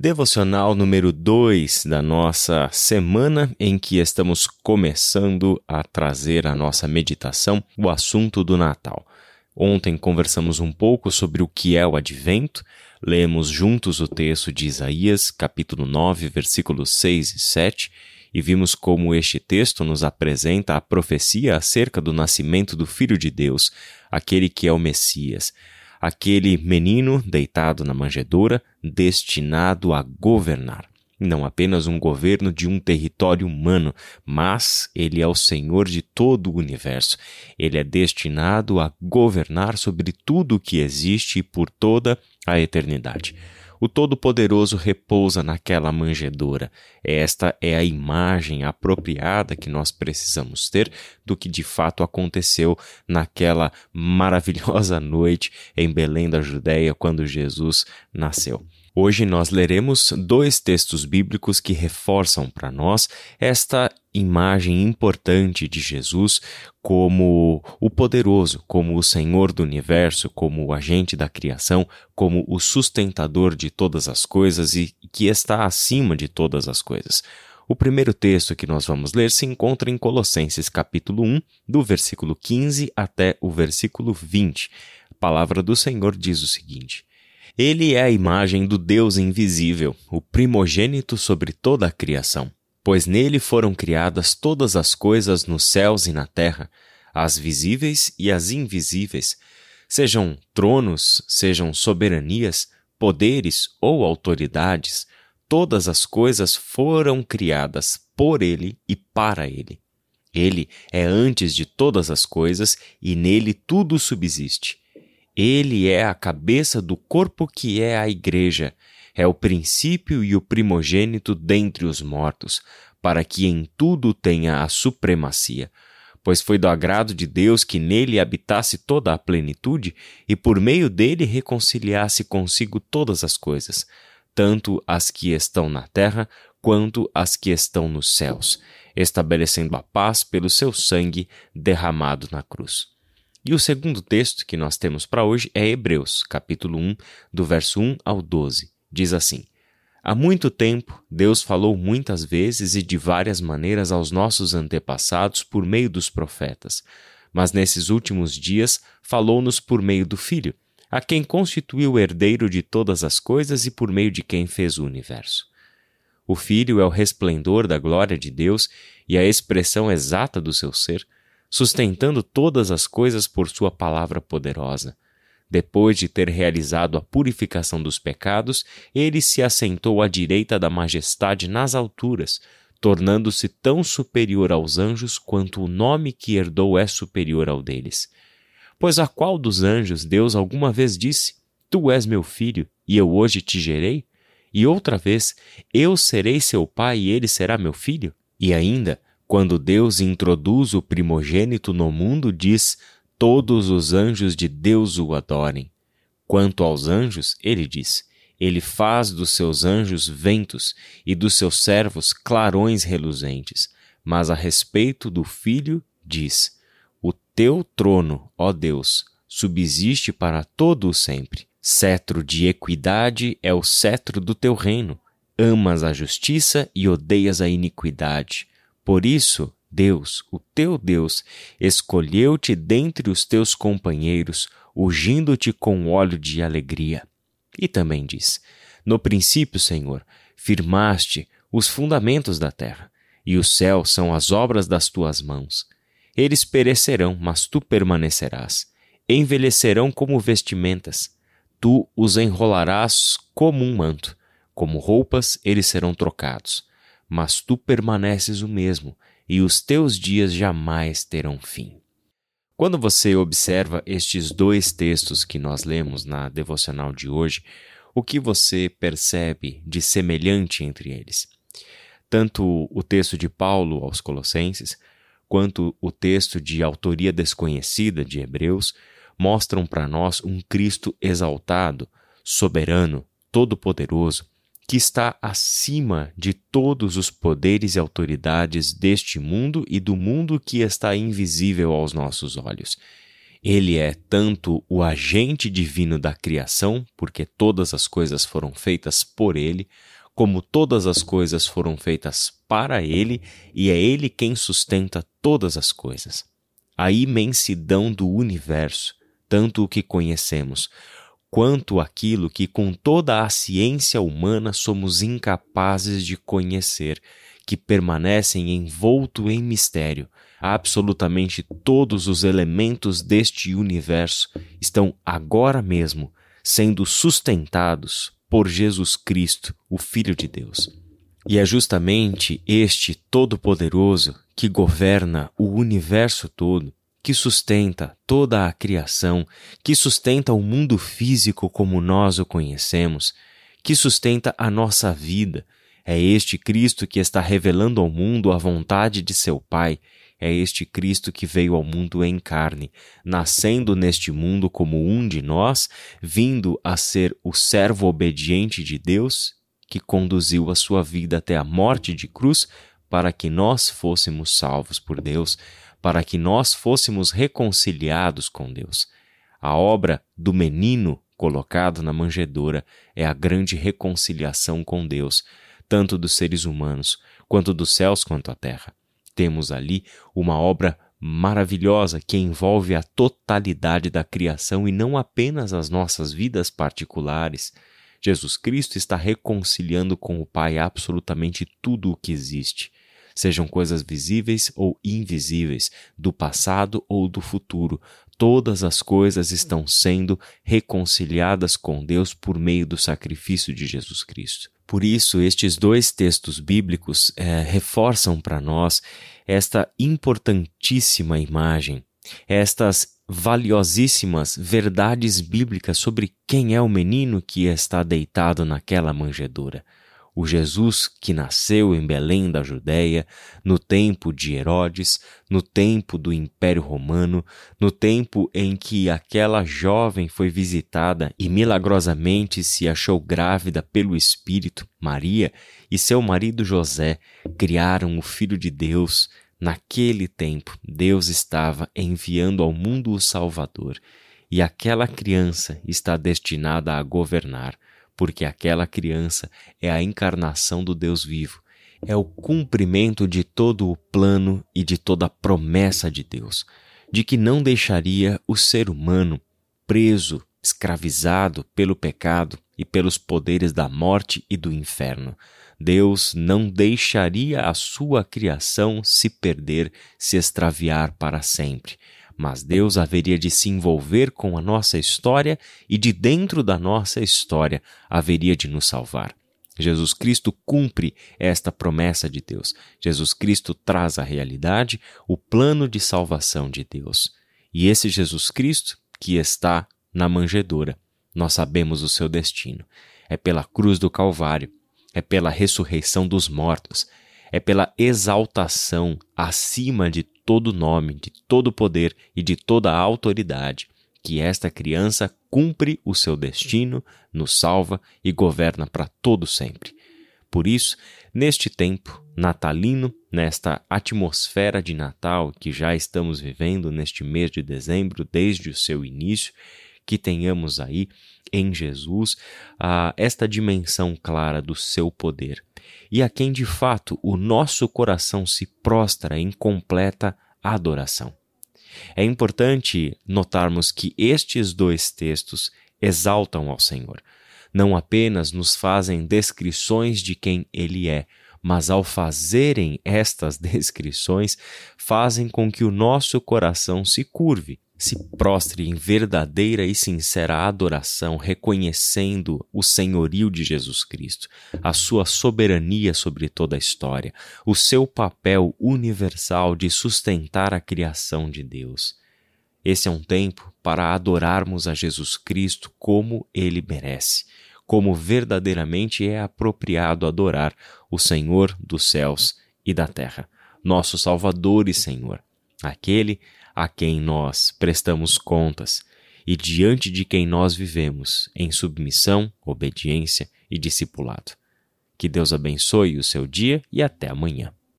Devocional número 2 da nossa semana em que estamos começando a trazer a nossa meditação o assunto do Natal. Ontem conversamos um pouco sobre o que é o advento, lemos juntos o texto de Isaías, capítulo 9, versículos 6 e 7, e vimos como este texto nos apresenta a profecia acerca do nascimento do Filho de Deus, aquele que é o Messias aquele menino deitado na manjedoura, destinado a governar. Não apenas um governo de um território humano, mas ele é o Senhor de todo o universo. Ele é destinado a governar sobre tudo o que existe por toda a eternidade. O Todo-Poderoso repousa naquela manjedoura. Esta é a imagem apropriada que nós precisamos ter do que de fato aconteceu naquela maravilhosa noite em Belém da Judéia quando Jesus nasceu. Hoje nós leremos dois textos bíblicos que reforçam para nós esta imagem importante de Jesus como o poderoso, como o Senhor do universo, como o agente da criação, como o sustentador de todas as coisas e que está acima de todas as coisas. O primeiro texto que nós vamos ler se encontra em Colossenses capítulo 1, do versículo 15 até o versículo 20. A palavra do Senhor diz o seguinte: ele é a imagem do Deus invisível, o primogênito sobre toda a criação, pois nele foram criadas todas as coisas nos céus e na terra, as visíveis e as invisíveis, sejam tronos, sejam soberanias, poderes ou autoridades, todas as coisas foram criadas por ele e para ele. Ele é antes de todas as coisas e nele tudo subsiste. Ele é a cabeça do corpo que é a Igreja, é o princípio e o primogênito dentre os mortos, para que em tudo tenha a supremacia. Pois foi do agrado de Deus que nele habitasse toda a plenitude e por meio dele reconciliasse consigo todas as coisas, tanto as que estão na terra quanto as que estão nos céus, estabelecendo a paz pelo seu sangue derramado na cruz. E o segundo texto que nós temos para hoje é Hebreus, capítulo 1, do verso 1 ao 12. Diz assim: Há muito tempo, Deus falou muitas vezes e de várias maneiras aos nossos antepassados por meio dos profetas, mas nesses últimos dias falou-nos por meio do Filho, a quem constituiu o herdeiro de todas as coisas e por meio de quem fez o universo. O Filho é o resplendor da glória de Deus e a expressão exata do seu ser sustentando todas as coisas por Sua palavra poderosa. Depois de ter realizado a purificação dos pecados, ele se assentou à direita da majestade nas alturas, tornando-se tão superior aos anjos quanto o nome que herdou é superior ao deles. Pois a qual dos anjos Deus alguma vez disse: Tu és meu filho, e eu hoje te gerei? E outra vez: Eu serei seu pai e ele será meu filho? E ainda: quando Deus introduz o primogênito no mundo, diz: Todos os anjos de Deus o adorem. Quanto aos anjos, ele diz: Ele faz dos seus anjos ventos e dos seus servos clarões reluzentes. Mas a respeito do filho, diz: O teu trono, ó Deus, subsiste para todo o sempre. Cetro de equidade é o cetro do teu reino. Amas a justiça e odeias a iniquidade. Por isso, Deus, o teu Deus, escolheu-te dentre os teus companheiros, ungindo-te com óleo de alegria. E também diz: No princípio, Senhor, firmaste os fundamentos da terra, e os céus são as obras das tuas mãos. Eles perecerão, mas tu permanecerás. Envelhecerão como vestimentas. Tu os enrolarás como um manto. Como roupas, eles serão trocados mas tu permaneces o mesmo, e os teus dias jamais terão fim. Quando você observa estes dois textos que nós lemos na devocional de hoje, o que você percebe de semelhante entre eles? Tanto o texto de Paulo aos Colossenses, quanto o texto de autoria desconhecida de Hebreus mostram para nós um Cristo exaltado, soberano, todo-poderoso, que está acima de todos os poderes e autoridades deste mundo e do mundo que está invisível aos nossos olhos. Ele é tanto o agente divino da criação, porque todas as coisas foram feitas por ele, como todas as coisas foram feitas para ele, e é ele quem sustenta todas as coisas. A imensidão do universo, tanto o que conhecemos, quanto aquilo que com toda a ciência humana somos incapazes de conhecer, que permanecem envolto em mistério. Absolutamente todos os elementos deste universo estão agora mesmo sendo sustentados por Jesus Cristo, o Filho de Deus. E é justamente este Todo-Poderoso que governa o universo todo, que sustenta toda a criação, que sustenta o mundo físico como nós o conhecemos, que sustenta a nossa vida. É este Cristo que está revelando ao mundo a vontade de seu Pai. É este Cristo que veio ao mundo em carne, nascendo neste mundo como um de nós, vindo a ser o servo obediente de Deus, que conduziu a sua vida até a morte de cruz para que nós fôssemos salvos por Deus, para que nós fôssemos reconciliados com Deus. A obra do menino colocado na manjedoura é a grande reconciliação com Deus, tanto dos seres humanos, quanto dos céus quanto a terra. Temos ali uma obra maravilhosa que envolve a totalidade da criação e não apenas as nossas vidas particulares. Jesus Cristo está reconciliando com o Pai absolutamente tudo o que existe sejam coisas visíveis ou invisíveis, do passado ou do futuro. Todas as coisas estão sendo reconciliadas com Deus por meio do sacrifício de Jesus Cristo. Por isso, estes dois textos bíblicos é, reforçam para nós esta importantíssima imagem, estas valiosíssimas verdades bíblicas sobre quem é o menino que está deitado naquela manjedoura o Jesus que nasceu em Belém da Judéia, no tempo de Herodes, no tempo do Império Romano, no tempo em que aquela jovem foi visitada e milagrosamente se achou grávida pelo Espírito, Maria e seu marido José criaram o Filho de Deus. Naquele tempo, Deus estava enviando ao mundo o Salvador, e aquela criança está destinada a governar porque aquela criança é a encarnação do Deus vivo, é o cumprimento de todo o plano e de toda a promessa de Deus, de que não deixaria o ser humano preso, escravizado pelo pecado e pelos poderes da morte e do inferno. Deus não deixaria a sua criação se perder, se extraviar para sempre mas Deus haveria de se envolver com a nossa história e de dentro da nossa história haveria de nos salvar. Jesus Cristo cumpre esta promessa de Deus. Jesus Cristo traz à realidade o plano de salvação de Deus. E esse Jesus Cristo que está na manjedoura, nós sabemos o seu destino. É pela cruz do Calvário, é pela ressurreição dos mortos, é pela exaltação acima de todo nome, de todo poder e de toda autoridade, que esta criança cumpre o seu destino, nos salva e governa para todo sempre. Por isso, neste tempo natalino, nesta atmosfera de Natal que já estamos vivendo neste mês de dezembro, desde o seu início, que tenhamos aí em Jesus uh, esta dimensão clara do seu poder e a quem de fato o nosso coração se prostra em completa adoração. É importante notarmos que estes dois textos exaltam ao Senhor. Não apenas nos fazem descrições de quem Ele é, mas ao fazerem estas descrições, fazem com que o nosso coração se curve se prostre em verdadeira e sincera adoração, reconhecendo o senhorio de Jesus Cristo, a sua soberania sobre toda a história, o seu papel universal de sustentar a criação de Deus. Esse é um tempo para adorarmos a Jesus Cristo como ele merece, como verdadeiramente é apropriado adorar o Senhor dos céus e da terra, nosso Salvador e Senhor, aquele a quem nós prestamos contas e diante de quem nós vivemos em submissão, obediência e discipulado. Que Deus abençoe o seu dia e até amanhã.